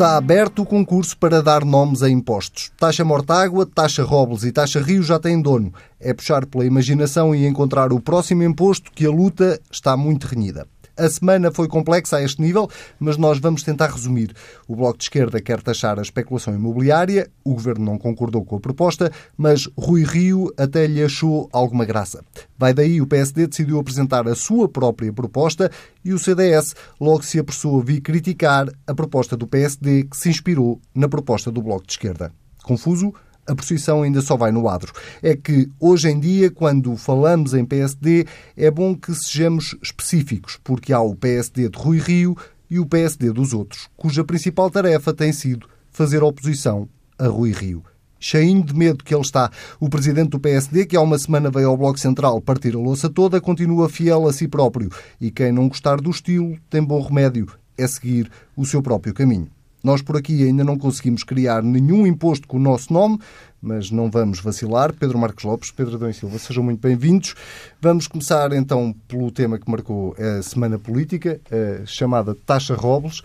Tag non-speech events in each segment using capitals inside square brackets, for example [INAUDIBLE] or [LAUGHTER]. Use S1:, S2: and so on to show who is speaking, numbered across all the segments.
S1: Está aberto o concurso para dar nomes a impostos. Taxa Mortágua, Taxa Robles e Taxa Rio já têm dono. É puxar pela imaginação e encontrar o próximo imposto que a luta está muito renhida. A semana foi complexa a este nível, mas nós vamos tentar resumir. O Bloco de Esquerda quer taxar a especulação imobiliária, o Governo não concordou com a proposta, mas Rui Rio até lhe achou alguma graça. Vai daí o PSD decidiu apresentar a sua própria proposta e o CDS logo se apressou a vir criticar a proposta do PSD que se inspirou na proposta do Bloco de Esquerda. Confuso? A posição ainda só vai no adro. É que, hoje em dia, quando falamos em PSD, é bom que sejamos específicos, porque há o PSD de Rui Rio e o PSD dos outros, cuja principal tarefa tem sido fazer oposição a Rui Rio. Cheinho de medo que ele está. O presidente do PSD, que há uma semana veio ao Bloco Central partir a louça toda, continua fiel a si próprio. E quem não gostar do estilo tem bom remédio. É seguir o seu próprio caminho. Nós por aqui ainda não conseguimos criar nenhum imposto com o nosso nome, mas não vamos vacilar. Pedro Marcos Lopes, Pedro Adão Silva, sejam muito bem-vindos. Vamos começar então pelo tema que marcou a Semana Política, a chamada Taxa Robles.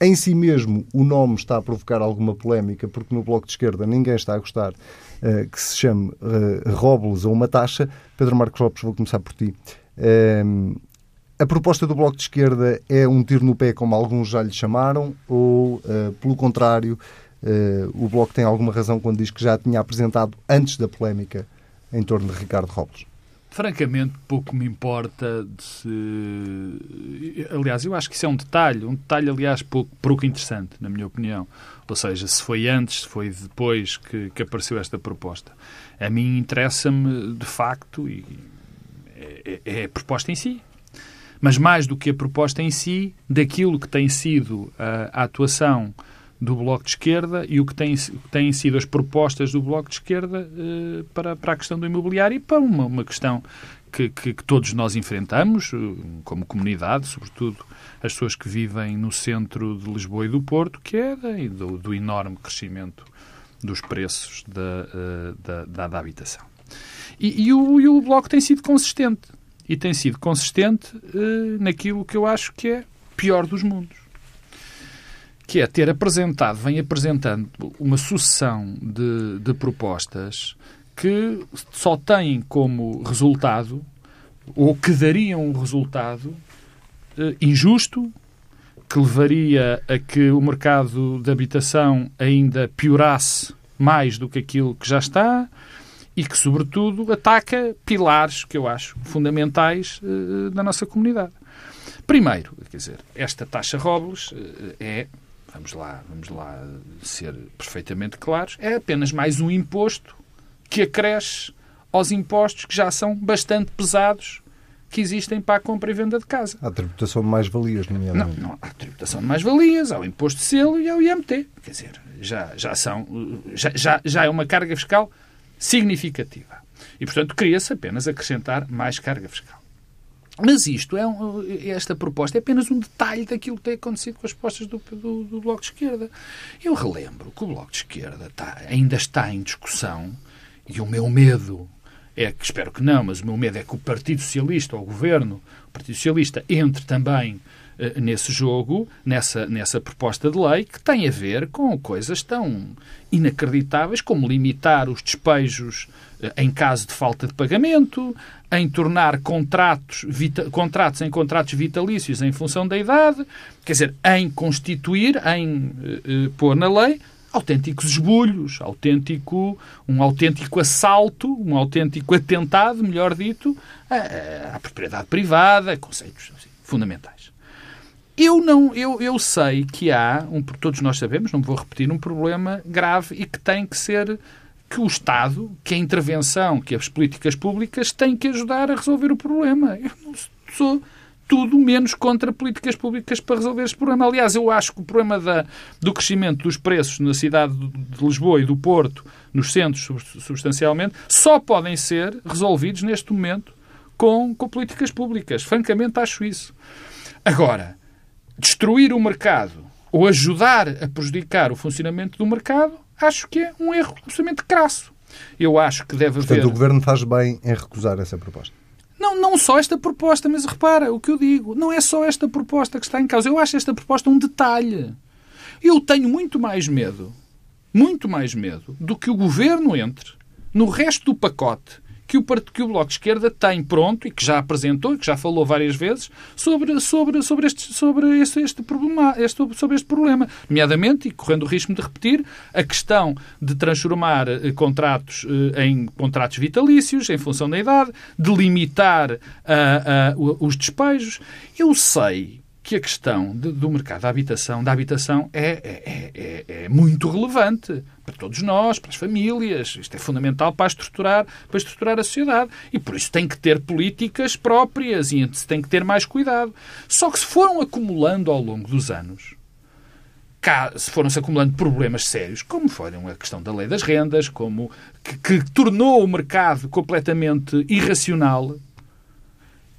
S1: Em si mesmo, o nome está a provocar alguma polémica, porque no Bloco de Esquerda ninguém está a gostar uh, que se chame uh, Robles ou uma taxa. Pedro Marcos Lopes, vou começar por ti. Uh, a proposta do Bloco de Esquerda é um tiro no pé, como alguns já lhe chamaram, ou, uh, pelo contrário, uh, o Bloco tem alguma razão quando diz que já tinha apresentado antes da polémica em torno de Ricardo Robles?
S2: Francamente, pouco me importa se. Aliás, eu acho que isso é um detalhe, um detalhe, aliás, pouco, pouco interessante, na minha opinião. Ou seja, se foi antes, se foi depois que, que apareceu esta proposta. A mim interessa-me, de facto, e é, é, é a proposta em si mas mais do que a proposta em si, daquilo que tem sido a, a atuação do Bloco de Esquerda e o que têm, têm sido as propostas do Bloco de Esquerda eh, para, para a questão do imobiliário e para uma, uma questão que, que, que, todos nós enfrentamos, eh, como comunidade, sobretudo as pessoas que vivem no centro de Lisboa e do Porto, que é do, do enorme crescimento dos preços da, da, da, da habitação. E, e, o, e o Bloco tem sido consistente e tem sido consistente uh, naquilo que eu acho que é pior dos mundos. Que é ter apresentado, vem apresentando uma sucessão de, de propostas que só têm como resultado, ou que dariam um resultado uh, injusto, que levaria a que o mercado de habitação ainda piorasse mais do que aquilo que já está, e que, sobretudo, ataca pilares que eu acho fundamentais uh, da nossa comunidade. Primeiro, quer dizer, esta taxa Robles uh, é, vamos lá, vamos lá ser perfeitamente claros, é apenas mais um imposto que acresce aos impostos que já são bastante pesados que existem para a compra e venda de casa.
S1: Há tributação de mais-valias, nomeadamente.
S2: Não, não, há tributação de mais-valias, há o imposto de selo e há o IMT. Quer dizer, já, já são, já, já, já é uma carga fiscal significativa. E, portanto, queria-se apenas acrescentar mais carga fiscal. Mas isto é um, esta proposta é apenas um detalhe daquilo que tem acontecido com as propostas do, do, do, Bloco de Esquerda. Eu relembro que o Bloco de Esquerda está, ainda está em discussão e o meu medo é que, espero que não, mas o meu medo é que o Partido Socialista, ou o Governo, o Partido Socialista, entre também nesse jogo, nessa, nessa proposta de lei, que tem a ver com coisas tão inacreditáveis como limitar os despejos uh, em caso de falta de pagamento, em tornar contratos, vita, contratos em contratos vitalícios em função da idade, quer dizer, em constituir, em uh, pôr na lei autênticos esbulhos, autêntico, um autêntico assalto, um autêntico atentado, melhor dito, à, à propriedade privada, conceitos assim, fundamentais. Eu não, eu, eu sei que há, um, todos nós sabemos, não vou repetir, um problema grave e que tem que ser que o Estado, que a intervenção, que as políticas públicas têm que ajudar a resolver o problema. Eu não sou tudo menos contra políticas públicas para resolver este problema. Aliás, eu acho que o problema da, do crescimento dos preços na cidade de Lisboa e do Porto, nos centros substancialmente, só podem ser resolvidos neste momento com, com políticas públicas. Francamente, acho isso. Agora, destruir o mercado ou ajudar a prejudicar o funcionamento do mercado, acho que é um erro absolutamente crasso. Eu acho que deve
S1: Portanto,
S2: haver.
S1: o Governo faz bem em recusar essa proposta.
S2: Não, não só esta proposta, mas repara o que eu digo. Não é só esta proposta que está em causa. Eu acho esta proposta um detalhe. Eu tenho muito mais medo, muito mais medo, do que o governo entre no resto do pacote que o, que o Bloco de Esquerda tem pronto e que já apresentou que já falou várias vezes sobre, sobre, sobre, este, sobre este, este, problema, este, sobre este problema. Nomeadamente, e correndo o risco de repetir, a questão de transformar eh, contratos eh, em contratos vitalícios, em função da idade, de limitar uh, uh, os despejos. Eu sei que a questão de, do mercado da habitação, da habitação é, é, é, é, muito relevante para todos nós, para as famílias. Isto é fundamental para estruturar, para estruturar a sociedade. E por isso tem que ter políticas próprias e tem que ter mais cuidado. Só que se foram acumulando ao longo dos anos, se foram-se acumulando problemas sérios, como foram a questão da lei das rendas, como que, que tornou o mercado completamente irracional,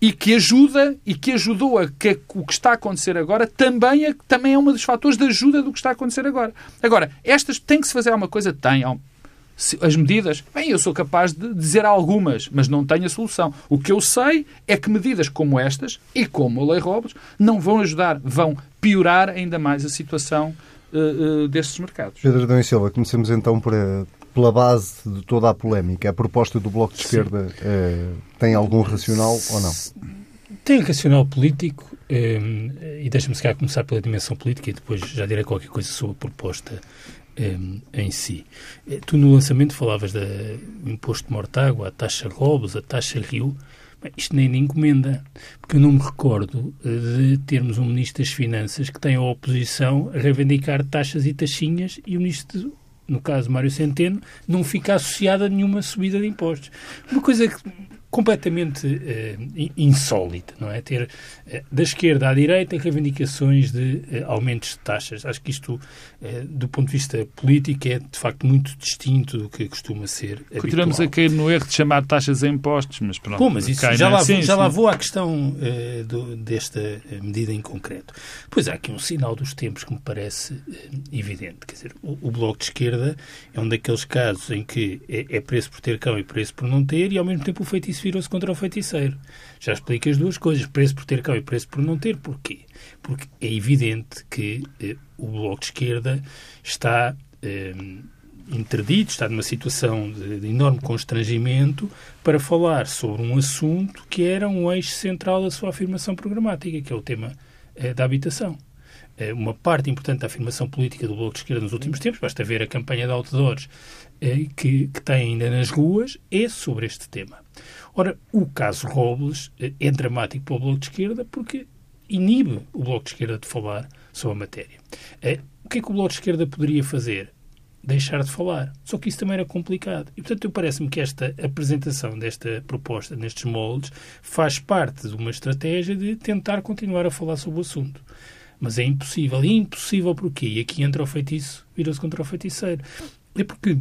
S2: e que ajuda e que ajudou a que o que está a acontecer agora também é, também é um dos fatores de ajuda do que está a acontecer agora. Agora, estas tem que se fazer alguma coisa? Tem. As medidas, bem, eu sou capaz de dizer algumas, mas não tenho a solução. O que eu sei é que medidas como estas e como a Lei Robles não vão ajudar, vão piorar ainda mais a situação uh, uh, destes mercados.
S1: Pedro Adão e Silva, comecemos então por, pela base de toda a polémica, a proposta do Bloco de Esquerda eh, tem algum racional ou não?
S3: Tem racional político eh, e deixa-me se calhar começar pela dimensão política e depois já direi qualquer coisa sobre a proposta eh, em si. Tu no lançamento falavas do imposto de mortágua, a taxa Robles, a taxa Rio. Bem, isto nem de encomenda, porque eu não me recordo de termos um Ministro das Finanças que tenha a oposição a reivindicar taxas e taxinhas e o Ministro no caso Mário Centeno, não fica associada a nenhuma subida de impostos. Uma coisa que completamente uh, insólita, não é? Ter uh, da esquerda à direita reivindicações de uh, aumentos de taxas. Acho que isto, do ponto de vista político, é de facto muito distinto do que costuma ser.
S2: Continuamos
S3: habitual.
S2: a cair no erro de chamar taxas a impostos, mas pronto.
S3: Bom, mas isso já, lá, sim, já lá vou à questão do, desta medida em concreto. Pois há aqui um sinal dos tempos que me parece evidente. Quer dizer, o, o, Bloco de Esquerda é um daqueles casos em que é, é preço por ter cão e preço por não ter, e ao mesmo tempo o feitiço virou-se contra o feiticeiro. Já explico as duas coisas, preço por ter cão e preço por não ter. Porquê? Porque é evidente que eh, o Bloco de Esquerda está eh, interdito, está numa situação de, de, enorme constrangimento para falar sobre um assunto que era um eixo central da sua afirmação programática, que é o tema eh, da habitação eh, uma parte importante da afirmação política do Bloco de Esquerda nos últimos tempos, basta ver a campanha de outdoors eh, que, que tem ainda nas ruas, é sobre este tema. Ora, o caso Robles eh, é dramático para o Bloco de Esquerda porque inibe o Bloco de Esquerda de falar sobre a matéria. Eh, o que é que o Bloco de Esquerda poderia fazer? Deixar de falar. Só que isso também era complicado. E, portanto, parece-me que esta apresentação desta proposta, nestes moldes, faz parte de uma estratégia de tentar continuar a falar sobre o assunto. Mas é impossível. E é impossível porquê? E aqui entra o feitiço, vira-se contra o feiticeiro. É porque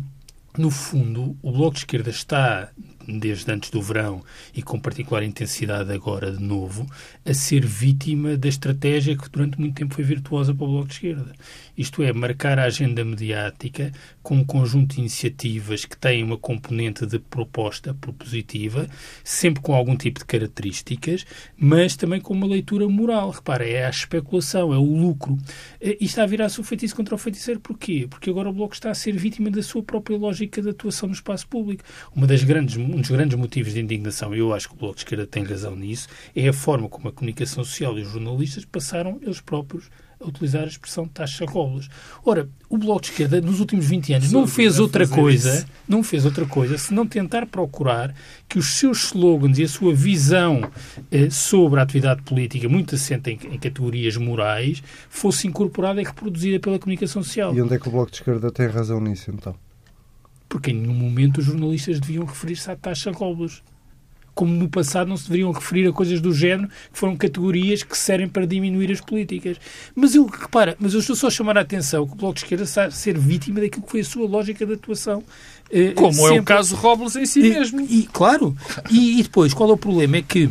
S3: no fundo, o Bloco de Esquerda está desde antes do verão e com particular intensidade agora de novo, a ser vítima da estratégia que durante muito tempo foi virtuosa para o Bloco de Esquerda. Isto é, marcar a agenda mediática com um conjunto de iniciativas que têm uma componente de proposta propositiva, sempre com algum tipo de características, mas também com uma leitura moral. Repara, é a especulação, é o lucro. E está a virar-se o feitiço contra o feiticeiro. Porquê? Porque agora o Bloco está a ser vítima da sua própria lógica de atuação no espaço público. Uma das grandes um dos grandes motivos de indignação, e eu acho que o Bloco de Esquerda tem razão nisso, é a forma como a comunicação social e os jornalistas passaram eles próprios a utilizar a expressão taxa rolas. Ora, o Bloco de Esquerda, nos últimos 20 anos, não fez outra coisa, isso. não fez outra coisa senão tentar procurar que os seus slogans e a sua visão eh, sobre a atividade política, muito assente em, em, categorias morais, fosse incorporada e reproduzida pela comunicação social.
S1: E onde é que o Bloco de Esquerda tem razão nisso, então?
S3: Porque em nenhum momento os jornalistas deviam referir-se à taxa rolas como no passado não se deveriam referir a coisas do género, que foram categorias que servem para diminuir as políticas. Mas eu, repara, mas eu estou só a chamar a atenção que o Bloco de Esquerda está a ser vítima daquilo que foi a sua lógica de atuação.
S2: Eh, como sempre... é o caso Robles em si e, mesmo.
S3: E, claro. E, e depois, qual é o problema? É que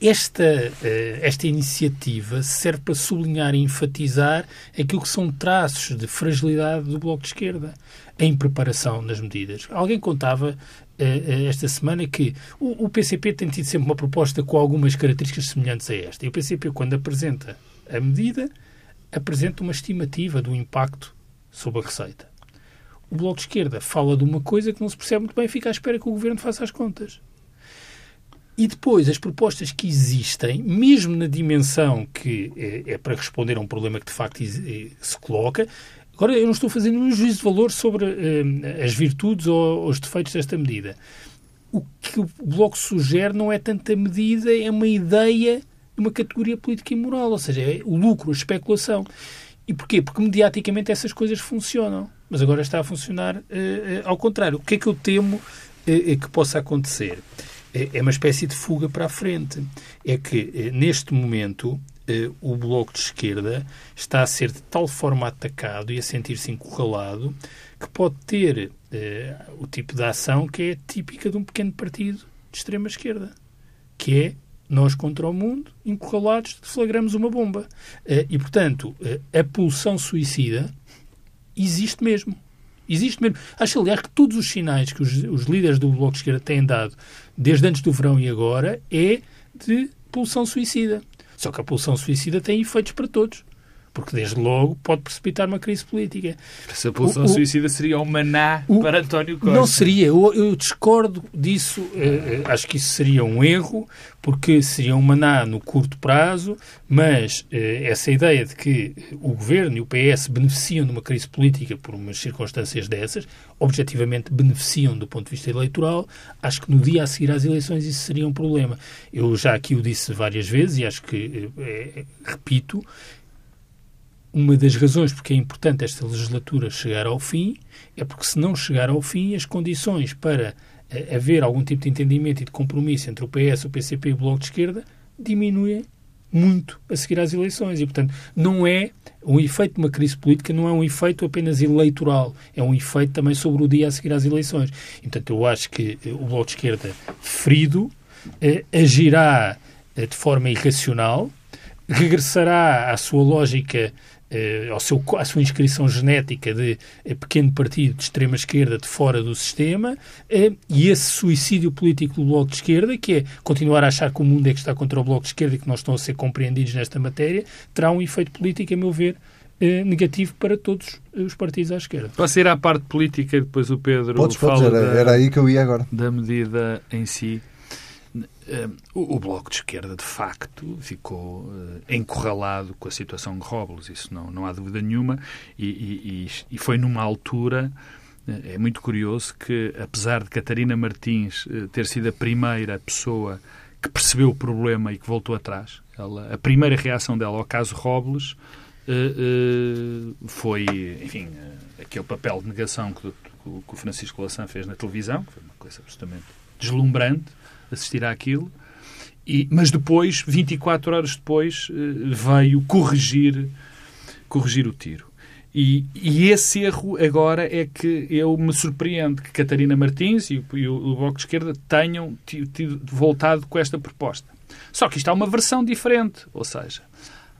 S3: esta, eh, esta iniciativa serve para sublinhar e enfatizar aquilo que são traços de fragilidade do Bloco de Esquerda em preparação das medidas. Alguém contava eh, eh, esta semana que o, PCP tem tido sempre uma proposta com algumas características semelhantes a esta. E o PCP, quando apresenta a medida, apresenta uma estimativa do impacto sobre a receita. O Bloco de Esquerda fala de uma coisa que não se percebe muito bem e fica à espera que o Governo faça as contas. E depois, as propostas que existem, mesmo na dimensão que é, é para responder a um problema que de facto se coloca, Agora, eu não estou fazendo um juízo de valor sobre uh, as virtudes ou os defeitos desta medida. O que o Bloco sugere não é tanta medida, é uma ideia de uma categoria política e moral, ou seja, é o lucro, a especulação. E porquê? Porque mediaticamente essas coisas funcionam, mas agora está a funcionar uh, uh, ao contrário. O que é que eu temo que possa acontecer? É uma espécie de fuga para a frente. É que, neste momento, eh, o Bloco de Esquerda está a ser de tal forma atacado e a sentir-se encurralado que pode ter eh, o tipo de ação que é típica de um pequeno partido de extrema-esquerda, que é nós contra o mundo, encurralados, deflagramos uma bomba. Eh, e, portanto, eh, a pulsão suicida existe mesmo. Existe mesmo. Acho, aliás, que todos os sinais que os, os líderes do Bloco de Esquerda têm dado, desde antes do verão e agora, é de pulsão suicida. Só que a pulsão suicida tem efeitos para todos. Porque, desde logo, pode precipitar uma crise política.
S2: Essa pulsão o, suicida seria um maná o, para António Costa.
S3: Não seria. Eu, eu discordo disso. Uh, acho que isso seria um erro, porque seria um maná no curto prazo, mas uh, essa ideia de que o Governo e o PS beneficiam de uma crise política por umas circunstâncias dessas, objetivamente beneficiam do ponto de vista eleitoral, acho que no dia a seguir às eleições isso seria um problema. Eu já aqui o disse várias vezes e acho que, uh, repito, uma das razões porque é importante esta legislatura chegar ao fim é porque, se não chegar ao fim, as condições para uh, haver algum tipo de entendimento e de compromisso entre o PS, o PCP e o Bloco de Esquerda diminuem muito a seguir às eleições. E, portanto, não é o efeito de uma crise política, não é um efeito apenas eleitoral, é um efeito também sobre o dia a seguir às eleições. E, portanto, eu acho que uh, o Bloco de Esquerda, ferido, uh, agirá de forma irracional, regressará à sua lógica eh, ao seu, à sua inscrição genética de eh, pequeno partido de extrema-esquerda de fora do sistema eh, e esse suicídio político do Bloco de Esquerda, que é continuar a achar que o mundo é que está contra o Bloco de Esquerda e que não estão a ser compreendidos nesta matéria, terá um efeito político, a meu ver, negativo para todos os partidos à esquerda.
S2: Posso ir à parte política e depois o Pedro
S1: Podes,
S2: fala
S1: podes, era, da, era aí que eu ia agora.
S2: da medida em si. O, Bloco de Esquerda, de facto, ficou uh, encurralado com a situação de Robles, isso não, não há dúvida nenhuma, e, e, e foi numa altura. Uh, é muito curioso que, apesar de Catarina Martins ter sido a primeira pessoa que percebeu o problema e que voltou atrás, ela, a primeira reação dela ao caso Robles foi, enfim, aquele papel de negação que, que o Francisco Lassan fez na televisão, que foi uma coisa absolutamente deslumbrante assistir àquilo. E, mas depois, 24 horas depois, eh, veio corrigir, corrigir o tiro. E, e, esse erro agora é que eu me surpreendo que Catarina Martins e o, e o Bloco de Esquerda tenham tido, voltado com esta proposta. Só que isto há uma versão diferente, ou seja,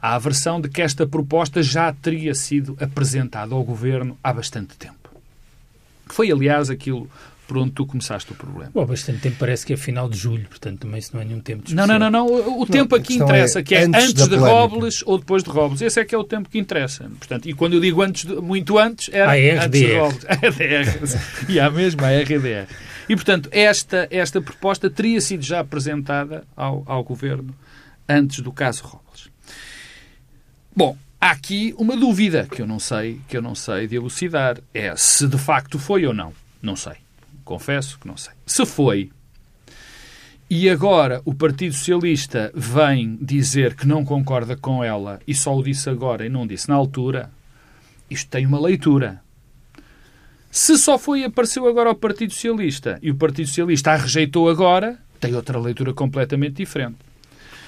S2: há a versão de que esta proposta já teria sido apresentada ao Governo há bastante tempo. Foi, aliás, aquilo por onde tu começaste o problema.
S3: Bom, bastante tempo parece que é final de julho, portanto também isso não é nenhum tempo
S2: de Não, não, não, não. O, o tempo aqui interessa, é que é antes, antes de Robles ou depois de Robles. Esse é que é o tempo que interessa. Portanto, e quando eu digo antes, de, muito antes, era
S3: a
S2: antes de Robles. [LAUGHS] A RDR. e há mesmo a RDR. E, portanto, esta, esta proposta teria sido já apresentada ao, ao Governo antes do caso Robles. Bom, há aqui uma dúvida que eu não sei, que eu não sei de elucidar. É se de facto foi ou não. Não sei. Confesso que não sei. Se foi, e agora o Partido Socialista vem dizer que não concorda com ela e só o disse agora e não disse na altura, isto tem uma leitura. Se só foi e apareceu agora ao Partido Socialista e o Partido Socialista a rejeitou agora, tem outra leitura completamente diferente.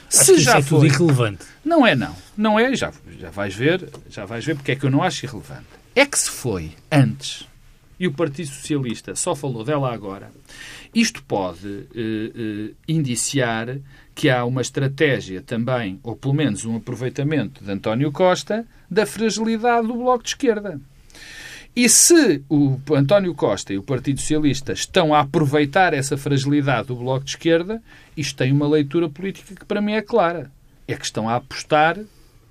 S3: Acho se já é foi, irrelevante.
S2: Não é, não. Não é, já, já vais ver, já vais ver porque é que eu não acho irrelevante. É que se foi antes e o Partido Socialista só falou dela agora, isto pode eh, eh, indiciar que há uma estratégia também, ou pelo menos um aproveitamento de António Costa, da fragilidade do Bloco de Esquerda. E se o António Costa e o Partido Socialista estão a aproveitar essa fragilidade do Bloco de Esquerda, isto tem uma leitura política que para mim é clara. É que estão a apostar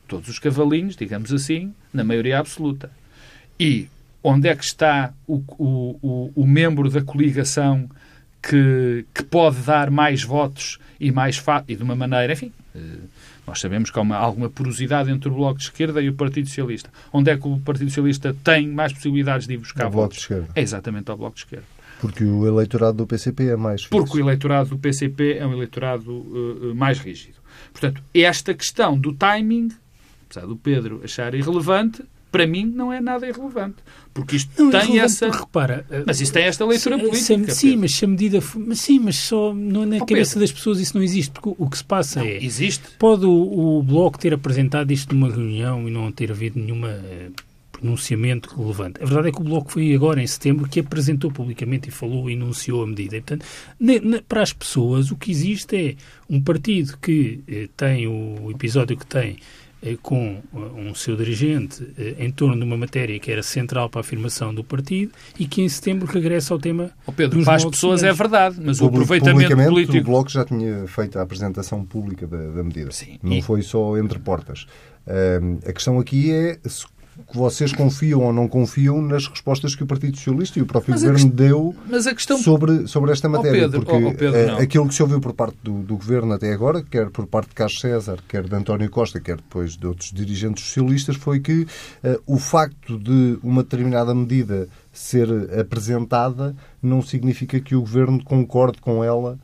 S2: todos os cavalinhos, digamos assim, na maioria absoluta. E onde é que está o, o, o, membro da coligação que, que, pode dar mais votos e mais e de uma maneira, enfim, eh, nós sabemos que há uma, alguma porosidade entre o Bloco de Esquerda e o Partido Socialista. Onde é que o Partido Socialista tem mais possibilidades de ir buscar
S1: o Bloco de Esquerda.
S2: É exatamente ao Bloco de Esquerda.
S1: Porque o eleitorado do PCP é mais
S2: Porque o eleitorado do PCP é um eleitorado uh, mais rígido. Portanto, esta questão do timing, apesar do Pedro achar irrelevante, para mim não é nada irrelevante. Porque isto não, tem essa.
S3: Repara,
S2: eh, mas isso tem esta leitura se, política.
S3: Se, sim, mas se a medida. Mas sim, mas só no, na oh, cabeça Pedro. das pessoas isso não existe. Porque o, o que se passa não, é.
S2: Existe.
S3: Pode o, o, Bloco ter apresentado isto numa reunião e não ter havido nenhuma. Uh, pronunciamento relevante. A verdade é que o Bloco foi agora, em setembro, que apresentou publicamente e falou e enunciou a medida. E, portanto, para as pessoas, o que existe é um partido que eh, tem o episódio que tem eh, com eh, um seu dirigente eh, em torno de uma matéria que era central para a afirmação do partido e que em setembro regressa ao tema.
S2: Oh Pedro, para as pessoas é verdade, mas o aproveitamento político.
S1: O Bloco já tinha feito a apresentação pública da, da medida. Sim. Não e... foi só entre portas. Uh, a questão aqui é que vocês confiam ou não confiam nas respostas que o Partido Socialista e o próprio mas Governo deu questão... sobre, sobre esta matéria.
S2: Oh Pedro,
S1: porque
S2: oh, oh Pedro,
S1: aquilo que se ouviu por parte do, do, Governo até agora, quer por parte de Carlos César, quer de António Costa, quer depois de outros dirigentes socialistas, foi que uh, o facto de uma determinada medida ser apresentada não significa que o Governo concorde com ela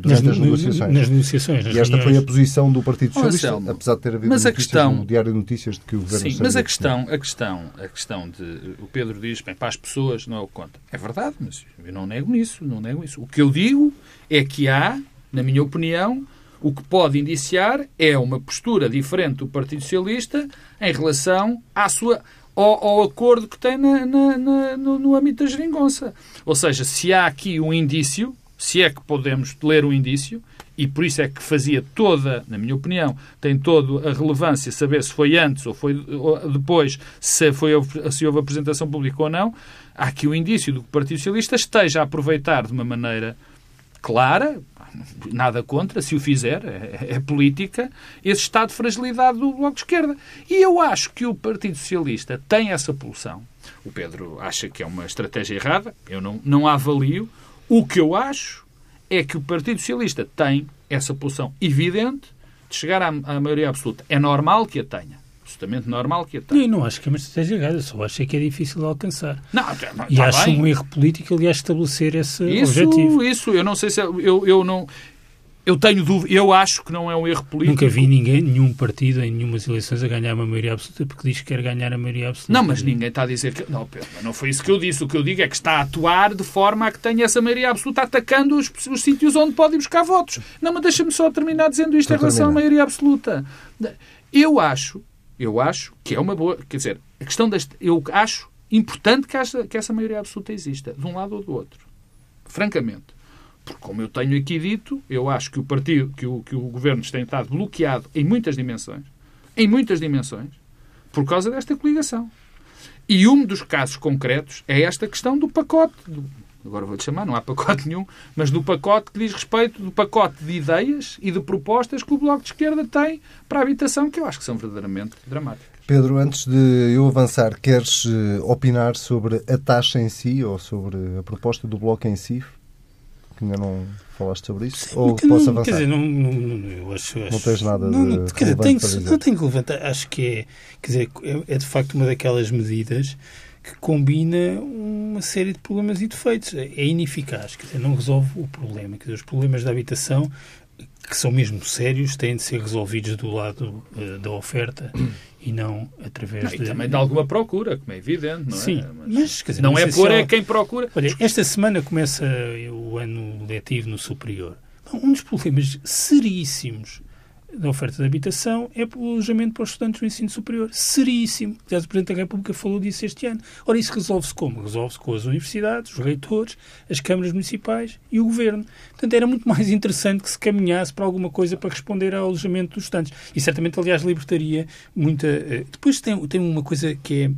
S1: durante nas, as negociações.
S3: Nas negociações nas
S1: e esta
S3: reuniões.
S1: foi a posição do Partido Socialista, oh, apesar de ter havido mas a questão, no Diário de Notícias de que o Governo
S2: Sim, mas a questão, a questão, a questão de... O Pedro diz, bem, para as pessoas não é o que conta. É verdade, mas eu não nego nisso, não nego isso. O que eu digo é que há, na minha opinião, o que pode indiciar é uma postura diferente do Partido Socialista em relação à sua, ao, ao acordo que tem na, na, na, no, no âmbito da geringonça. Ou seja, se há aqui um indício se é que podemos ler o indício, e por isso é que fazia toda, na minha opinião, tem toda a relevância saber se foi antes ou foi depois, se, foi, se houve apresentação pública ou não. Há aqui o indício do que o Partido Socialista esteja a aproveitar de uma maneira clara, nada contra, se o fizer, é, é, política, esse estado de fragilidade do Bloco de Esquerda. E eu acho que o Partido Socialista tem essa pulsão. O Pedro acha que é uma estratégia errada, eu não, não a avalio. O que eu acho é que o Partido Socialista tem essa posição evidente de chegar à, à maioria absoluta. É normal que a tenha absolutamente normal que a tenha.
S3: Eu não acho que é uma estratégia errada, só acho que é difícil de alcançar.
S2: Não,
S3: tá, e acho bem. um erro político, aliás, estabelecer esse
S2: isso,
S3: objetivo.
S2: Isso, eu não sei se... Eu, eu não... Eu tenho dúvida, eu acho que não é um erro político.
S3: Nunca vi ninguém, nenhum partido em nenhumas eleições a ganhar uma maioria absoluta porque diz que quer ganhar a maioria absoluta.
S2: Não, mas ninguém está a dizer que. Não, Pedro, não foi isso que eu disse. O que eu digo é que está a atuar de forma a que tenha essa maioria absoluta atacando os, os sítios onde pode ir buscar votos. Não, mas deixa-me só terminar dizendo isto em relação à maioria absoluta. Eu acho, eu acho que é uma boa. Quer dizer, a questão deste. Eu acho importante que, essa, que essa maioria absoluta exista, de um lado ou do outro. Francamente. Porque, como eu tenho aqui dito, eu acho que o partido, que o, que o governo tem estado bloqueado em muitas dimensões, em muitas dimensões, por causa desta coligação. E um dos casos concretos é esta questão do pacote, do, agora vou-lhe chamar, não há pacote [LAUGHS] nenhum, mas do pacote que diz respeito do pacote de ideias e de propostas que o Bloco de Esquerda tem para a habitação, que eu acho que são verdadeiramente dramáticas.
S1: Pedro, antes de eu avançar, queres eh, opinar sobre a taxa em si ou sobre a proposta do Bloco em si? Que ainda não falaste sobre isso? Sim, Ou que posso avançar?
S3: Quer dizer, não, não, eu acho,
S1: não tens nada não,
S3: de quer dizer, tenho, Não tenho que levantar. Acho que é, quer dizer, é, é de facto uma daquelas medidas que combina uma série de problemas e defeitos. É ineficaz, quer dizer, não resolve o problema. Quer dizer, os problemas da habitação, que são mesmo sérios, têm de ser resolvidos do lado uh, da oferta e não através não,
S2: de... E também de alguma procura, como é evidente, não é?
S3: Sim, mas, mas quer dizer,
S2: não é por é quem procura.
S3: Olha, esta semana começa o ano letivo no superior. Um dos problemas seríssimos da oferta de habitação é o alojamento para os estudantes do ensino superior. Seríssimo. Aliás, o Presidente da República falou disso este ano. Ora, isso resolve-se como? Resolve-se com as universidades, os reitores, as câmaras municipais e o governo. Portanto, era muito mais interessante que se caminhasse para alguma coisa para responder ao alojamento dos estudantes. E certamente, aliás, libertaria muita. Eh, depois tem, tem uma coisa que é,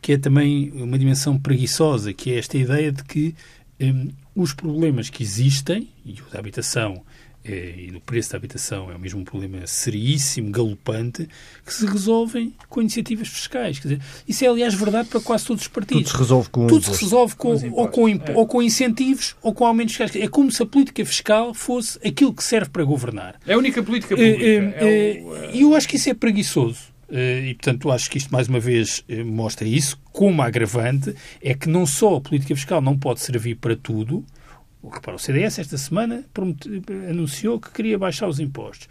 S3: que é também uma dimensão preguiçosa, que é esta ideia de que um, os problemas que existem, e o da habitação e do preço da habitação é o mesmo problema seríssimo, galopante, que se resolvem com iniciativas fiscais. Quer dizer, isso é, aliás, verdade para quase todos os partidos.
S1: Tudo se resolve com
S3: Tudo se resolve com, ou, com, é. ou com incentivos ou com aumentos fiscais. É como se a política fiscal fosse aquilo que serve para governar.
S2: É a única política pública. E
S3: é, é, eu acho que isso é preguiçoso. E, portanto, acho que isto, mais uma vez, mostra isso. Como agravante, é que não só a política fiscal não pode servir para tudo, Repara, o CDS esta semana anunciou que queria baixar os impostos.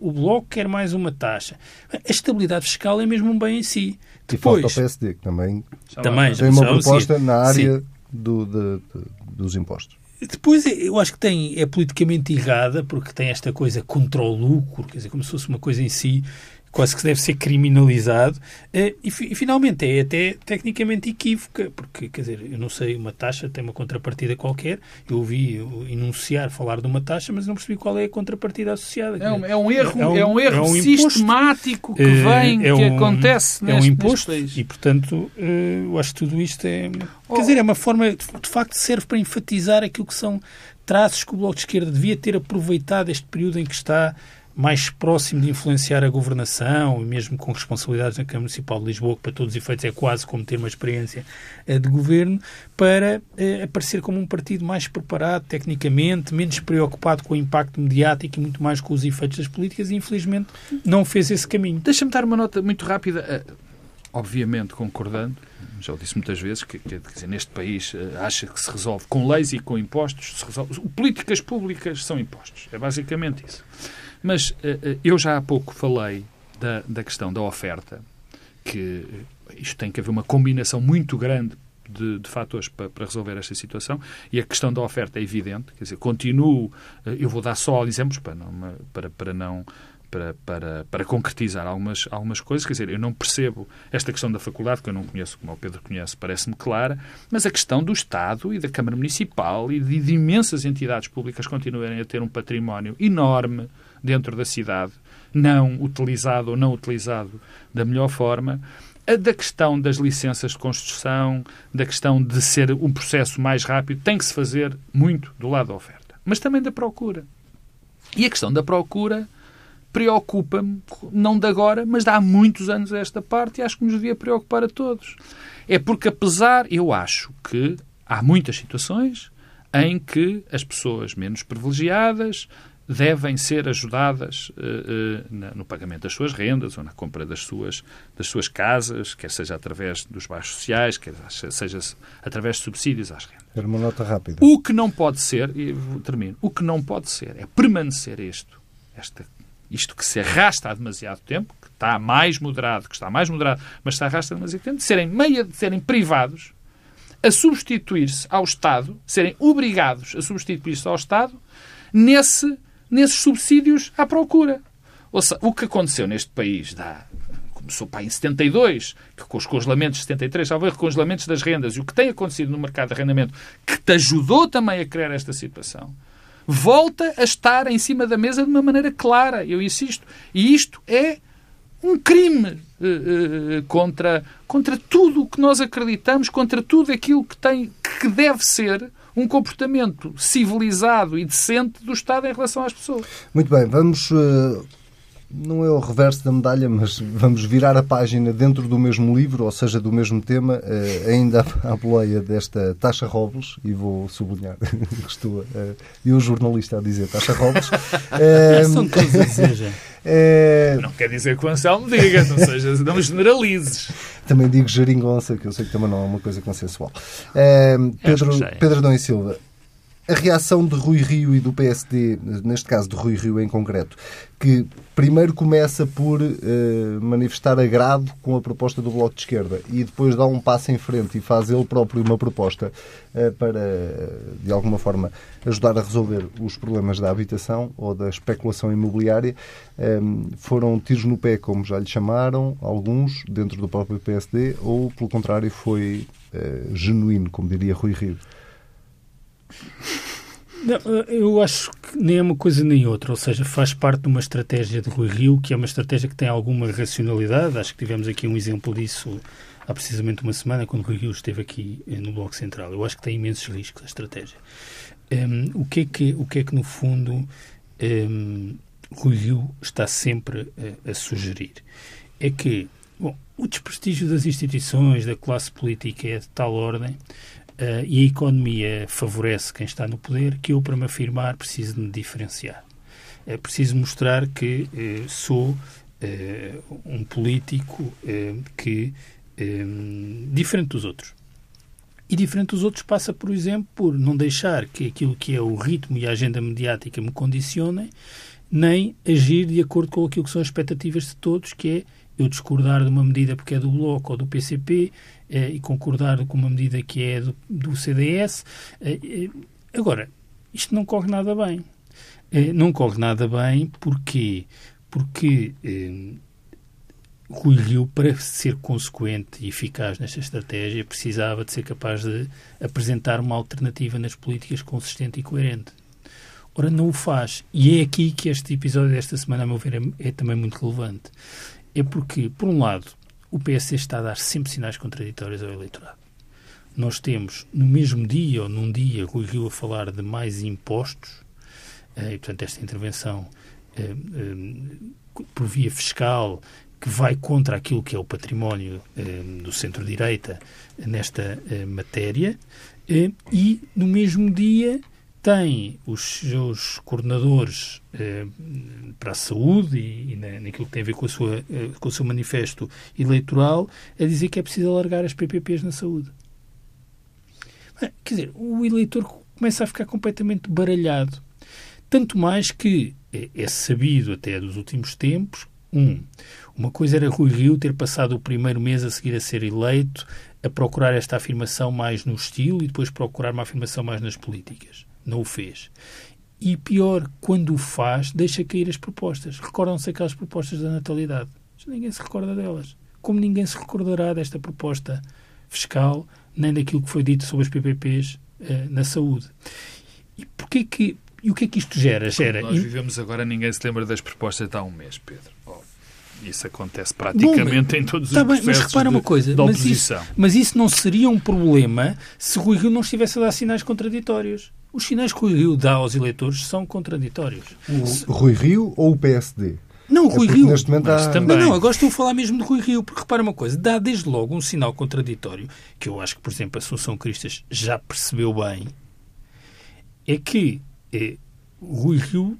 S3: O Bloco quer mais uma taxa. A estabilidade fiscal é mesmo um bem em si.
S1: Depois, e falta o PSD, que também,
S3: também
S1: tem uma proposta na área do, de, de, dos impostos.
S3: Depois, eu acho que tem, é politicamente errada, porque tem esta coisa contra o lucro, quer dizer, como se fosse uma coisa em si quase que deve ser criminalizado eh, e, e, finalmente é até tecnicamente equívoca, porque, quer dizer, eu não sei, uma taxa tem uma contrapartida qualquer, eu ouvi enunciar falar de uma taxa, mas não percebi qual é a contrapartida associada.
S2: É um, é um erro, é um, é um erro é um sistemático que eh, vem, é que acontece
S3: É um imposto e, portanto, eh, eu acho que tudo isto é... Oh. Quer dizer, é uma forma, de facto, serve para enfatizar aquilo que são traços que o Bloco de Esquerda devia ter aproveitado este período em que está mais próximo de influenciar a governação mesmo com responsabilidades na Câmara Municipal de Lisboa, que para todos os efeitos é quase como ter uma experiência eh, de governo, para eh, aparecer como um partido mais preparado tecnicamente, menos preocupado com o impacto mediático e muito mais com os efeitos das políticas e infelizmente não fez esse caminho.
S2: Deixa-me dar uma nota muito rápida, eh, obviamente concordando, já o disse muitas vezes, que, dizer, neste país acha que se resolve com leis e com impostos, resolve, políticas públicas são impostos, é basicamente isso. Mas uh, eu já há pouco falei da, da questão da oferta, que isto tem que haver uma combinação muito grande de, de fatores para, para, resolver esta situação e a questão da oferta é evidente, quer dizer, continuo, eu vou dar só exemplos para não, para, para não para, para, para concretizar algumas, algumas coisas. Quer dizer, eu não percebo esta questão da faculdade, que eu não conheço, como o Pedro conhece, parece-me clara, mas a questão do Estado e da Câmara Municipal e de, de imensas entidades públicas continuarem a ter um património enorme dentro da cidade, não utilizado ou não utilizado da melhor forma, a da questão das licenças de construção, da questão de ser um processo mais rápido, tem que se fazer muito do lado da oferta, mas também da procura. E a questão da procura preocupa-me, não de agora, mas de há muitos anos esta parte e acho que nos devia preocupar a todos. É porque, apesar, eu acho que há muitas situações em que as pessoas menos privilegiadas, devem ser ajudadas uh, uh, no pagamento das suas rendas ou na compra das suas, das suas casas, quer seja através dos baixos sociais, quer seja através de subsídios às rendas.
S1: Era uma nota rápida.
S2: O que não pode ser, e termino, o que não pode ser é permanecer isto, esta, isto que se arrasta há demasiado tempo, que está mais moderado, que está mais moderado, mas se arrasta há demasiado tempo, de serem meia, de serem privados, a substituir-se ao Estado, serem obrigados a substituir-se ao Estado nesse nesses subsídios à procura. Ou seja, o que aconteceu neste país dá, começou para em 72, que com os congelamentos de 73, talvez congelamentos das rendas, e o que tem acontecido no mercado de arrendamento, que te ajudou também a criar esta situação, volta a estar em cima da mesa de uma maneira clara, eu insisto. E isto é um crime uh, uh, contra, contra tudo o que nós acreditamos, contra tudo aquilo que, tem, que deve ser um comportamento civilizado e decente do Estado em relação às pessoas.
S1: Muito bem, vamos uh, não é o reverso da medalha, mas vamos virar a página dentro do mesmo livro, ou seja, do mesmo tema, uh, ainda à boleia desta Taxa Robles, e vou sublinhar [LAUGHS] que estou uh, eu, jornalista, a dizer Taxa Robles.
S3: Uh, [LAUGHS] São todos a dizer,
S2: é... Não quer dizer que o Anselmo diga, não, seja, não generalizes.
S1: Também digo geringonça, que eu sei que também não é uma coisa consensual. É, Pedro, é. Pedro Adão e Silva, a reação de Rui Rio e do PSD, neste caso de Rui Rio em concreto, que primeiro começa por uh, manifestar agrado com a proposta do Bloco de Esquerda e depois dá um passo em frente e faz ele próprio uma proposta uh, para, de alguma forma, ajudar a resolver os problemas da habitação ou da especulação imobiliária, um, foram tiros no pé, como já lhe chamaram, alguns, dentro do próprio PSD, ou, pelo contrário, foi uh, genuíno, como diria Rui Rio?
S3: Não, eu acho que nem é uma coisa nem outra, ou seja, faz parte de uma estratégia de Rui Rio, que é uma estratégia que tem alguma racionalidade. Acho que tivemos aqui um exemplo disso há precisamente uma semana, quando Rui Rio esteve aqui eh, no Bloco Central. Eu acho que tem imensos riscos a estratégia. Um, o, que é que, o que é que, no fundo, um, Rui Rio está sempre a, a sugerir? É que, bom, o desprestígio das instituições, da classe política é de tal ordem uh, e a economia favorece quem está no poder, que eu, para me afirmar, preciso de me diferenciar. É preciso mostrar que uh, sou uh, um político que diferente dos outros. E diferente dos outros passa, por exemplo, por não deixar que aquilo que é o ritmo e a agenda mediática me condicionem, nem agir de acordo com aquilo que são as expectativas de todos, que é eu discordar de uma medida porque é do Bloco ou do PCP eh, e concordar com uma medida que é do, do CDS. Eh, eh, agora, isto não corre nada bem. Eh, não corre nada bem porque, porque eh, Rui Rio, para ser consequente e eficaz nesta estratégia, precisava de ser capaz de apresentar uma alternativa nas políticas consistente e coerente. Ora, não o faz. E é aqui que este episódio desta semana, a meu ver, é, é também muito relevante é porque, por um lado, o PS está a dar sempre sinais contraditórios ao eleitorado. Nós temos, no mesmo dia ou num dia, Rui Rio a falar de mais impostos, eh, e, portanto, esta intervenção eh, eh, por via fiscal que vai contra aquilo que é o património do centro-direita nesta matéria, e, no mesmo dia, tem os seus coordenadores eh, para a saúde e, e na, naquilo que tem a ver com, a sua, eh, com o seu manifesto eleitoral a dizer que é preciso alargar as PPPs na saúde. Quer dizer, o eleitor começa a ficar completamente baralhado. Tanto mais que é, é sabido até dos últimos tempos, um, uma coisa era Rui Rio ter passado o primeiro mês a seguir a ser eleito a procurar esta afirmação mais no estilo e depois procurar uma afirmação mais nas políticas não o fez. E pior, quando o faz, deixa cair as propostas. Recordam-se aquelas propostas da natalidade. Mas ninguém se recorda delas. Como ninguém se recordará desta proposta fiscal, nem daquilo que foi dito sobre as PPPs eh, na saúde. E porquê que e o que é que isto gera? gera
S2: nós vivemos agora, ninguém se lembra das propostas de há um mês, Pedro. Oh, isso acontece praticamente Bom, em todos
S3: tá
S2: os bem,
S3: processos mas repara uma coisa,
S2: de, mas, isso,
S3: mas isso não seria um problema se Rui Rio não estivesse a dar sinais contraditórios. Os sinais que o Rui Rio dá aos eleitores são contraditórios.
S1: O Rui Rio ou o PSD?
S3: Não, o
S1: é
S3: Rui Rio.
S1: Neste momento há...
S3: também. Não, não, agora estou a falar mesmo de Rui Rio, porque repara uma coisa, dá desde logo um sinal contraditório, que eu acho que, por exemplo, a Assunção Cristas já percebeu bem, é que é, Rui Rio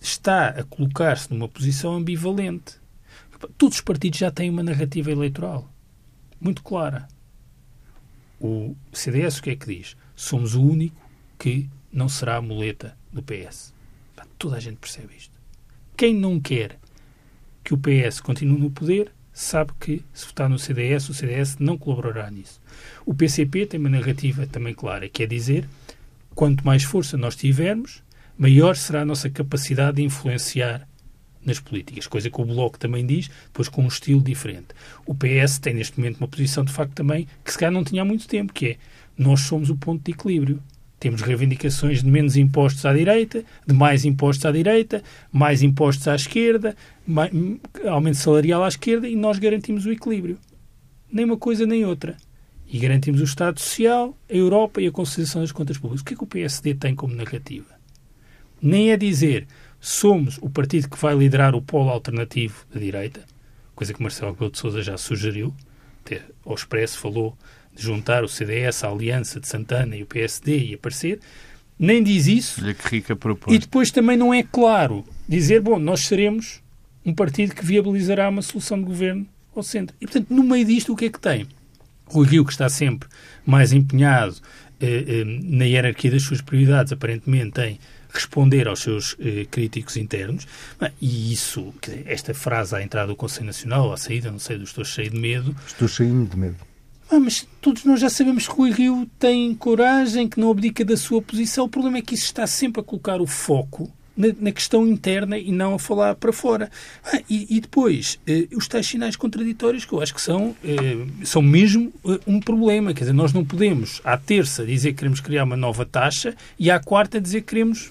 S3: está a colocar-se numa posição ambivalente. Todos os partidos já têm uma narrativa eleitoral muito clara. O CDS o que é que diz? Somos o único que não será a muleta do PS. Toda a gente percebe isto. Quem não quer que o PS continue no poder sabe que se votar no CDS, o CDS não colaborará nisso. O PCP tem uma narrativa também clara, que é dizer quanto mais força nós tivermos, maior será a nossa capacidade de influenciar nas políticas, coisa que o Bloco também diz, depois com um estilo diferente. O PS tem neste momento uma posição de facto também que se calhar não tinha há muito tempo, que é nós somos o ponto de equilíbrio. Temos reivindicações de menos impostos à direita, de mais impostos à direita, mais impostos à esquerda, mais, aumento salarial à esquerda e nós garantimos o equilíbrio. Nem uma coisa nem outra. E garantimos o Estado Social, a Europa e a consolidação das contas públicas. O que é que o PSD tem como narrativa? Nem é dizer somos o partido que vai liderar o polo alternativo da direita, coisa que Marcelo Rebelo de Sousa já sugeriu, até ao Expresso falou de juntar o CDS, a Aliança de Santana e o PSD e aparecer, nem diz isso.
S2: Olha que rica proposta.
S3: E depois também não é claro dizer, bom, nós seremos um partido que viabilizará uma solução de governo ao centro. E, portanto, no meio disto, o que é que tem? O Rio, que está sempre mais empenhado eh, eh, na hierarquia das suas prioridades, aparentemente em responder aos seus eh, críticos internos. E isso, esta frase à entrada do Conselho Nacional, à saída, não sei, do estou cheio de medo.
S1: Estou cheio de medo.
S3: Ah, mas todos nós já sabemos que o Rio tem coragem, que não abdica da sua posição. O problema é que isso está sempre a colocar o foco na, na questão interna e não a falar para fora. Ah, e, e, depois, eh, os tais sinais contraditórios que eu acho que são, eh, são mesmo eh, um problema. Quer dizer, nós não podemos, à terça, dizer que queremos criar uma nova taxa e à quarta dizer que queremos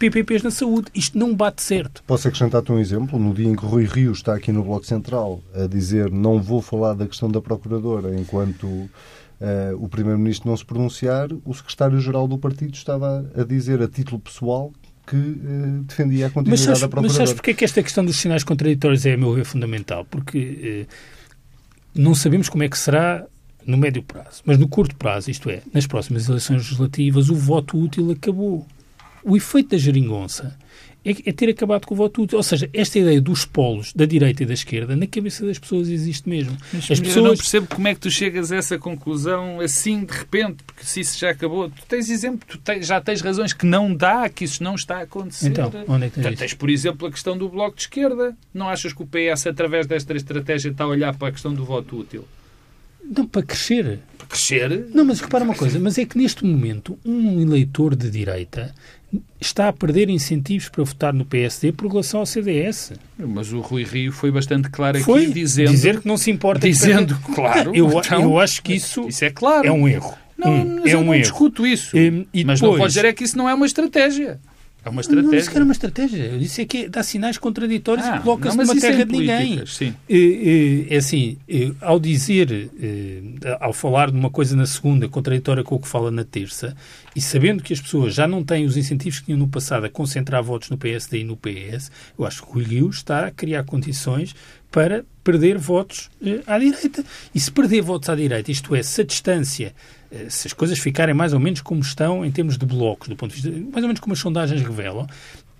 S3: PPPs na saúde. Isto não bate certo.
S1: Posso acrescentar-te um exemplo? No dia em que Rui Rio está aqui no Bloco Central a dizer não vou falar da questão da Procuradora enquanto uh, o Primeiro-Ministro não se pronunciar, o Secretário-Geral do Partido estava a dizer a título pessoal que uh, defendia a continuidade
S3: mas sabes,
S1: da Procuradora.
S3: Mas sabes porque é que esta questão dos sinais contraditórios é, a meu ver, fundamental? Porque uh, não sabemos como é que será no médio prazo. Mas no curto prazo, isto é, nas próximas eleições legislativas, o voto útil acabou o efeito da geringonça é, é, ter acabado com o voto útil. Ou seja, esta ideia dos polos da direita e da esquerda na cabeça das pessoas existe mesmo.
S2: Mas, As pessoas... Eu não percebo como é que tu chegas a essa conclusão assim de repente, porque se isso já acabou, tu tens exemplo, tu tens, já tens razões que não dá, que isso não está a acontecer.
S3: Então, onde é que tens,
S2: tens, por exemplo, a questão do Bloco de Esquerda. Não achas que o PS, através desta estratégia, está a olhar para a questão do voto útil?
S3: Não, para crescer.
S2: Para crescer?
S3: Não, mas repara uma coisa, mas é que neste momento um eleitor de direita está a perder incentivos para votar no PSD por relação ao CDS.
S2: Mas o Rui Rio foi bastante claro aqui
S3: foi
S2: dizendo...
S3: Dizer que não se importa...
S2: Dizendo, que... claro.
S3: Eu, então, eu acho que isso,
S2: isso é, claro.
S3: é um erro.
S2: Não,
S3: hum,
S2: é
S3: um
S2: não
S3: erro.
S2: discuto isso.
S3: Um,
S2: mas depois... não pode dizer é que isso não é uma estratégia. É uma estratégia.
S3: Não disse que era uma estratégia. Eu disse é que dá sinais contraditórios
S2: ah,
S3: e coloca-se numa
S2: é
S3: terra
S2: é
S3: de ninguém.
S2: Sim.
S3: É, é, assim, ao dizer, ao falar de uma coisa na segunda, contraditória com o que fala na terça, e sabendo que as pessoas já não têm os incentivos que tinham no passado a concentrar votos no PSD e no PS, eu acho que o Rio está a criar condições para perder votos à direita. E se perder votos à direita, isto é, se a distância eh, se as coisas ficarem mais ou menos como estão em termos de blocos, do ponto de vista, mais ou menos como as sondagens revelam,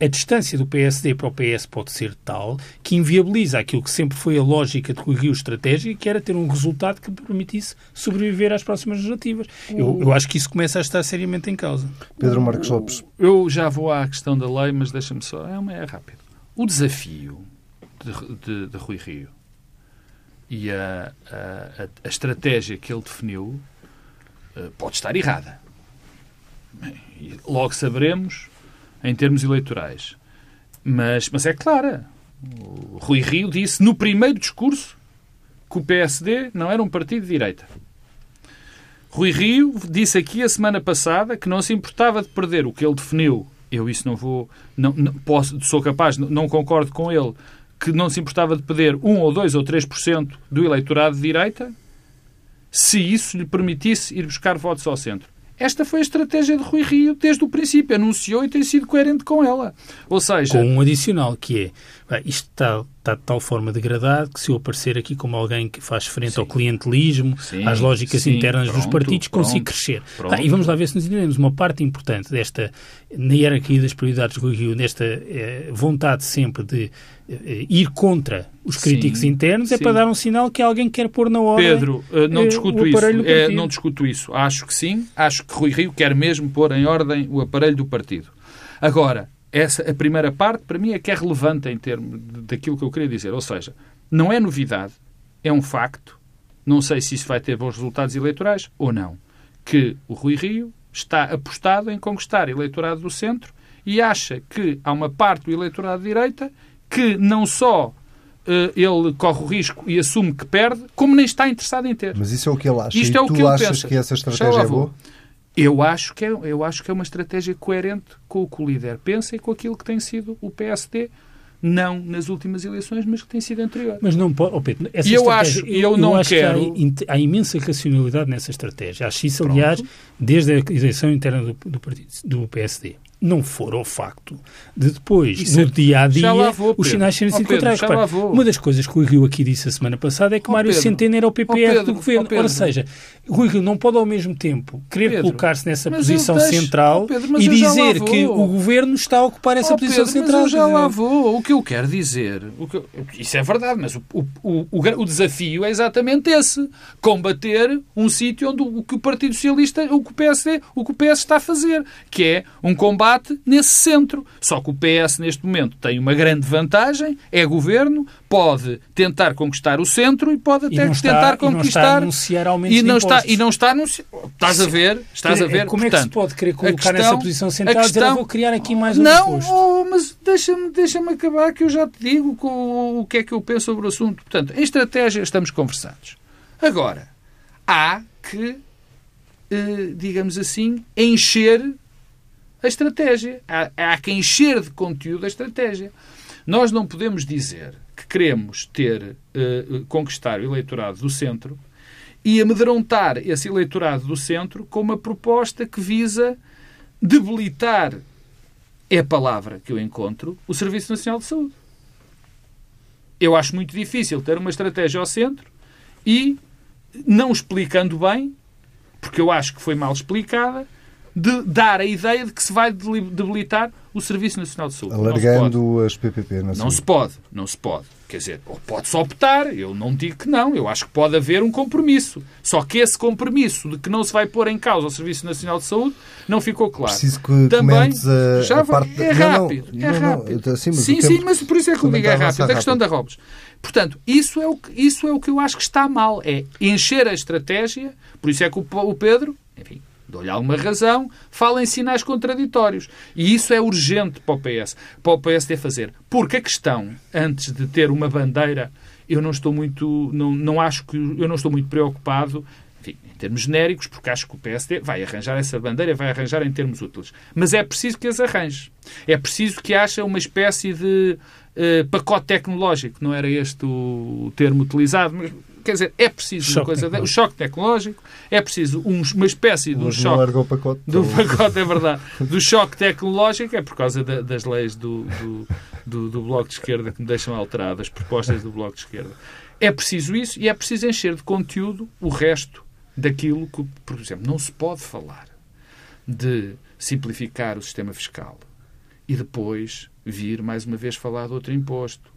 S3: a distância do PSD para o PS pode ser tal que inviabiliza aquilo que sempre foi a lógica de Rui Rio estratégica, que era ter um resultado que permitisse sobreviver às próximas legislativas. Eu, eu, acho que isso começa a estar seriamente em causa.
S1: Pedro Marcos Lopes.
S2: Eu já vou à questão da lei, mas deixa-me só. É, uma, é rápido. O desafio de, de, de Rui Rio e a, a, a, estratégia que ele definiu pode estar errada. Logo saberemos em termos eleitorais. Mas, mas é clara. O Rui Rio disse no primeiro discurso que o PSD não era um partido de direita. Rui Rio disse aqui a semana passada que não se importava de perder o que ele definiu. Eu isso não vou, não, não posso, sou capaz, não, não concordo com ele, que não se importava de perder 1 ou 2 ou 3% do eleitorado de direita, se isso lhe permitisse ir buscar votos ao centro. Esta foi a estratégia de Rui Rio desde o princípio. Anunciou e tem sido coerente com ela. Ou seja...
S3: Com um adicional, que é, isto está, está de tal forma degradado que se eu aparecer aqui como alguém que faz frente sim. ao clientelismo, sim, às lógicas sim, internas pronto, dos partidos, pronto, consigo crescer. Ah, e vamos lá ver se nos entendemos. Uma parte importante desta, na hierarquia das prioridades de Rui Rio, nesta eh, vontade sempre de eh, ir contra os críticos internos, é para dar um sinal que alguém quer pôr na ordem
S2: Pedro, eh, não discuto isso. É, não discuto isso. Acho que sim. Acho que Rui Rio quer mesmo pôr em ordem o aparelho do partido. Agora, essa a primeira parte, para mim, é que é relevante em termos daquilo que eu queria dizer. Ou seja, não é novidade, é um facto. Não sei se isso vai ter bons resultados eleitorais ou não. Que o Rui Rio está apostado em conquistar eleitorado do centro e acha que há uma parte do eleitorado de direita que não só uh, ele corre o risco e assume que perde, como nem está interessado em ter.
S1: Mas isso é o que ele acha.
S2: Isto
S1: e
S2: é o
S1: tu
S2: que ele
S1: achas
S2: pensa.
S1: que essa estratégia é boa?
S2: Eu acho, que é, eu acho que é uma estratégia coerente com o que o líder pensa e com aquilo que tem sido o PSD não nas últimas eleições, mas que tem sido anterior.
S3: Mas não pode, oh Pedro, essa
S2: eu acho, eu, eu não
S3: acho
S2: quero...
S3: que há, há, imensa racionalidade nessa estratégia. Acho isso, aliás, desde a eleição interna do, do, partido, do PSD. não for ao facto de depois, Isso no é- dia a dia,
S2: vou,
S3: os sinais serem sido contrários. Uma das coisas que o Rio aqui disse a semana passada é que oh, Mário Pedro. Centeno era o PPR oh, Pedro, do governo. Oh, Ou seja, o Rio não pode ao mesmo tempo querer colocar-se nessa posição deixo, central Pedro, e dizer que o governo está a ocupar essa posição
S2: Pedro,
S3: central.
S2: Mas eu já lá vou. O que eu quero dizer, o que eu, isso é verdade, mas o, o, o, o, desafio é exatamente esse: combater um sítio onde o que o Partido Socialista, o que o PSD, o que o PS está a fazer, que é um combate nesse centro. Só que o PS, neste momento, tem uma grande vantagem, é governo, pode tentar conquistar o centro e pode até
S3: e
S2: tentar conquistar.
S3: E não está
S2: e não está a anunciar. Estás a ver? Estás a ver?
S3: Como
S2: Portanto,
S3: é que se pode querer colocar questão, nessa posição central questão, dizer, vou criar aqui mais um
S2: Não, oh, mas deixa-me deixa acabar que eu já te digo o, o que é que eu penso sobre o assunto. Portanto, em estratégia estamos conversados. Agora, há que, eh, digamos assim, encher a estratégia. Há, há que encher de conteúdo a estratégia. Nós não podemos dizer que queremos ter, uh, conquistar o eleitorado do centro e amedrontar esse eleitorado do centro com uma proposta que visa debilitar, é a palavra que eu encontro, o Serviço Nacional de Saúde. Eu acho muito difícil ter uma estratégia ao centro e, não explicando bem, porque eu acho que foi mal explicada, de dar a ideia de que se vai debilitar o Serviço Nacional de Saúde.
S1: Alargando as PPP
S2: na Não se pode, não se pode. Quer dizer, pode-se optar, eu não digo que não, eu acho que pode haver um compromisso. Só que esse compromisso de que não se vai pôr em causa o Serviço Nacional de Saúde não ficou claro.
S1: Preciso que Também, a,
S2: já
S1: a parte...
S2: É rápido, não, não, é rápido. Não, assim, sim, sim, mas por isso é que eu digo é rápido, a questão da Robles. Portanto, isso é, o que, isso é o que eu acho que está mal, é encher a estratégia, por isso é que o Pedro, enfim, dou-lhe alguma razão, fala em sinais contraditórios. E isso é urgente para o PS, para o PSD fazer. Porque a questão, antes de ter uma bandeira, eu não estou muito, não, não acho que, eu não estou muito preocupado enfim, em termos genéricos, porque acho que o PSD vai arranjar essa bandeira, vai arranjar em termos úteis. Mas é preciso que as arranje. É preciso que haja uma espécie de uh, pacote tecnológico. Não era este o termo utilizado, mas Quer dizer, é preciso
S3: choque
S2: coisa, o choque tecnológico, é preciso um, uma espécie de um choque.
S1: o pacote.
S2: Do [LAUGHS] pacote, é verdade. Do choque tecnológico, é por causa da, das leis do, do, do, do, Bloco de Esquerda que me deixam alteradas, propostas do Bloco de Esquerda. É preciso isso e é preciso encher de conteúdo o resto daquilo que, por exemplo, não se pode falar de simplificar o sistema fiscal e depois vir mais uma vez falar de outro imposto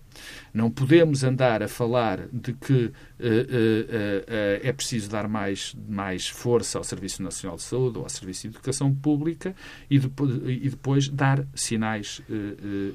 S2: não podemos andar a falar de que uh, uh, uh, é preciso dar mais, mais força ao Serviço Nacional de Saúde ou ao Serviço de Educação Pública e, depois dar sinais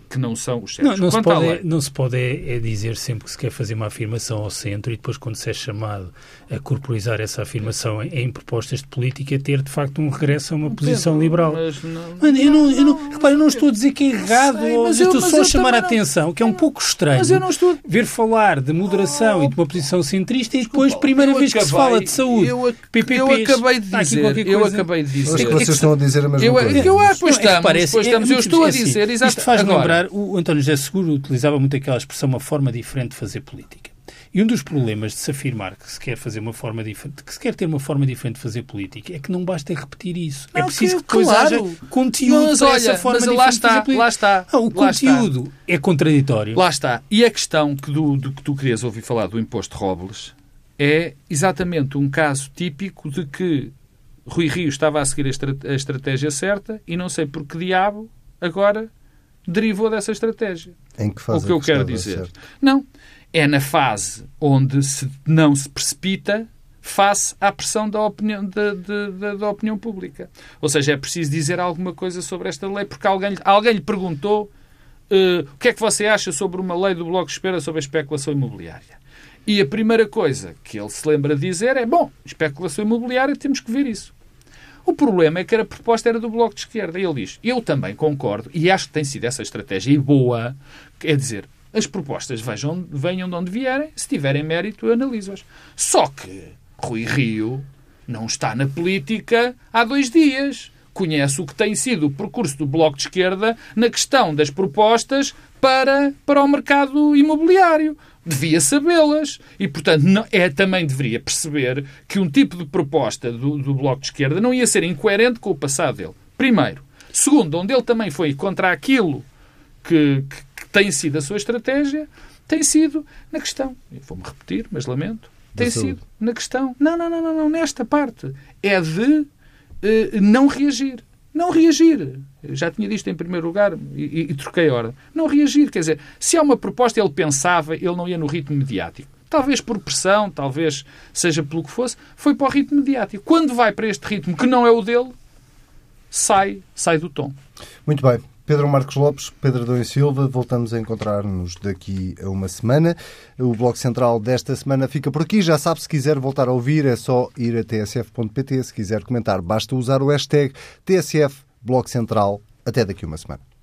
S2: que não são os certos.
S3: Não, não se pode, é, não se pode é, dizer sempre que se quer fazer uma afirmação ao centro e depois, quando se é chamado a corporizar essa afirmação em, em propostas de política, ter de facto um regresso a uma posição Pedro, liberal. Mas não, Mano, eu não, eu não, repare, eu não estou a dizer que é errado, sei, mas eu, estou só a chamar a atenção, que é um pouco estranho. Mas eu não estou... Ver falar de moderação oh, e de uma posição centrista e depois, primeira vez acabei, que se fala de saúde,
S2: eu, PPPs, eu acabei de dizer, eu acabei de dizer.
S1: Acho que vocês estão a dizer a mesma
S2: eu,
S1: coisa.
S2: Eu, eu, pois estamos, parece, pois estamos, é, eu estou a dizer,
S3: assim,
S2: exatamente.
S3: Isto faz lembrar, o António José Seguro utilizava muito aquela expressão, uma forma diferente de fazer política. E um dos problemas de se afirmar que se quer fazer uma forma diferente, que se quer ter uma forma diferente de fazer política, é que não basta repetir isso. É não, é preciso que, que depois claro. haja conteúdo mas, para olha, essa forma mas lá
S2: está, lá está.
S3: Ah, o
S2: lá
S3: conteúdo
S2: está.
S3: é contraditório.
S2: Lá está. E a questão que, do, do, que tu querias ouvir falar do imposto Robles é exatamente um caso típico de que Rui Rio estava a seguir a, a estratégia certa e não sei por que diabo agora derivou dessa estratégia.
S1: Em que fase
S2: o que eu quero dizer? Certo? Não, é na fase onde se não se precipita face à pressão da opinião, da, da, da, opinião pública. Ou seja, é preciso dizer alguma coisa sobre esta lei, porque alguém, alguém lhe perguntou uh, o que é que você acha sobre uma lei do Bloco de Espera sobre a especulação imobiliária. E a primeira coisa que ele se lembra de dizer é: bom, especulação imobiliária, temos que ver isso. O problema é que a proposta era do Bloco de Esquerda. E ele diz: eu também concordo, e acho que tem sido essa estratégia boa, é dizer, as propostas vejam, venham de onde vierem, se tiverem mérito, analiso-as. Só que Rui Rio não está na política há dois dias. Conhece o que tem sido o percurso do Bloco de Esquerda na questão das propostas para, para o mercado imobiliário. Devia sabê-las. E, portanto, não, é, também deveria perceber que um tipo de proposta do, do Bloco de Esquerda não ia ser incoerente com o passado dele. Primeiro. Segundo, onde ele também foi contra aquilo que tem sido a sua estratégia, tem sido na questão, vou-me repetir, mas lamento, tem sido na questão, não, não, não, não, não, nesta parte, é de eh, não reagir. Não reagir. Eu já tinha disto em primeiro lugar e, e, e troquei a ordem. Não reagir. Quer dizer, se há uma proposta, ele pensava, ele não ia no ritmo mediático. Talvez por pressão, talvez seja pelo que fosse, foi para o ritmo mediático. Quando vai para este ritmo que não é o dele, sai, sai do tom.
S1: Muito bem. Pedro Marcos Lopes, Pedro Adão e Silva, voltamos a encontrar-nos daqui a uma semana. O Bloco Central desta semana fica por aqui. Já sabe, se quiser voltar a ouvir, é só ir a tsf.pt. Se quiser comentar, basta usar o hashtag TSF Bloco Central. Até daqui a uma semana.